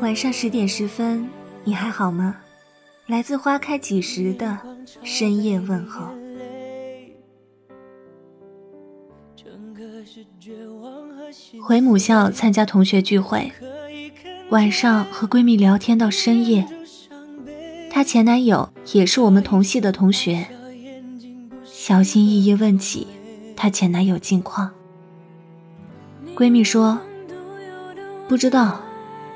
晚上十点十分，你还好吗？来自花开几时的深夜问候。回母校参加同学聚会，晚上和闺蜜聊天到深夜。她前男友也是我们同系的同学，小心翼翼问起她前男友近况。闺蜜说：“不知道，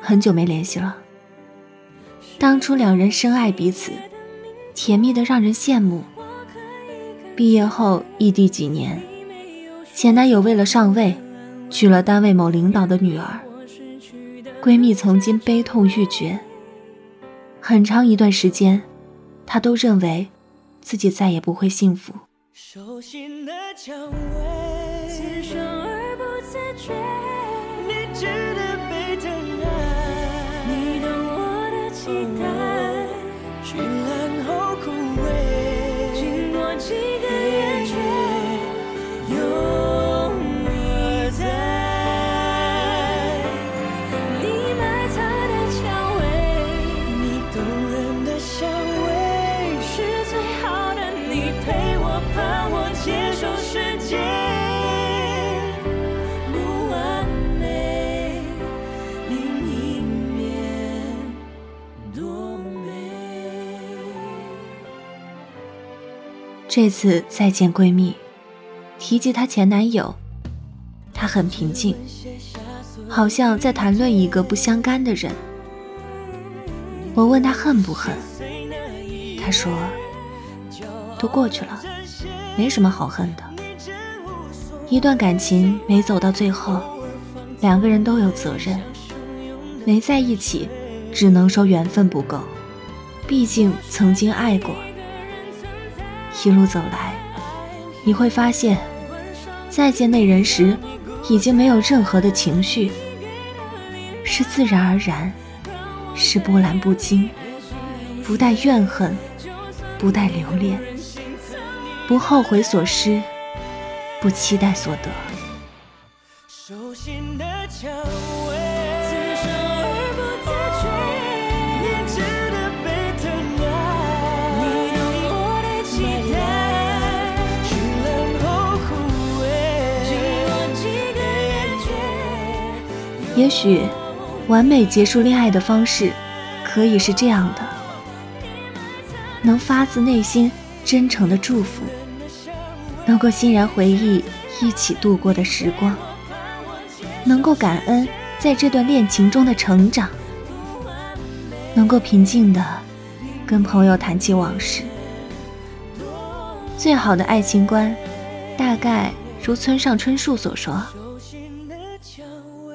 很久没联系了。当初两人深爱彼此，甜蜜的让人羡慕。毕业后异地几年，前男友为了上位。”娶了单位某领导的女儿，闺蜜曾经悲痛欲绝。很长一段时间，她都认为自己再也不会幸福。手心的蔷薇。你值得被疼爱期待绚烂后枯萎经过几个圆缺有你在你埋藏的蔷薇你动人的香味是最好的你陪我盼我接受世这次再见闺蜜，提及她前男友，她很平静，好像在谈论一个不相干的人。我问她恨不恨，她说：“都过去了，没什么好恨的。一段感情没走到最后，两个人都有责任。没在一起，只能说缘分不够，毕竟曾经爱过。”一路走来，你会发现，再见那人时，已经没有任何的情绪，是自然而然，是波澜不惊，不带怨恨，不带留恋，不后悔所失，不期待所得。也许，完美结束恋爱的方式，可以是这样的：能发自内心真诚的祝福，能够欣然回忆一起度过的时光，能够感恩在这段恋情中的成长，能够平静的跟朋友谈起往事。最好的爱情观，大概如村上春树所说。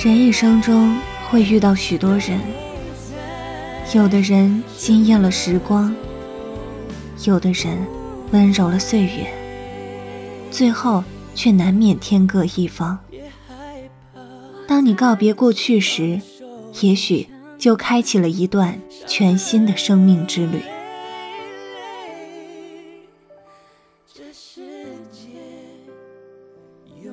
人一生中会遇到许多人，有的人惊艳了时光，有的人温柔了岁月，最后却难免天各一方。当你告别过去时，也许就开启了一段全新的生命之旅。这世界有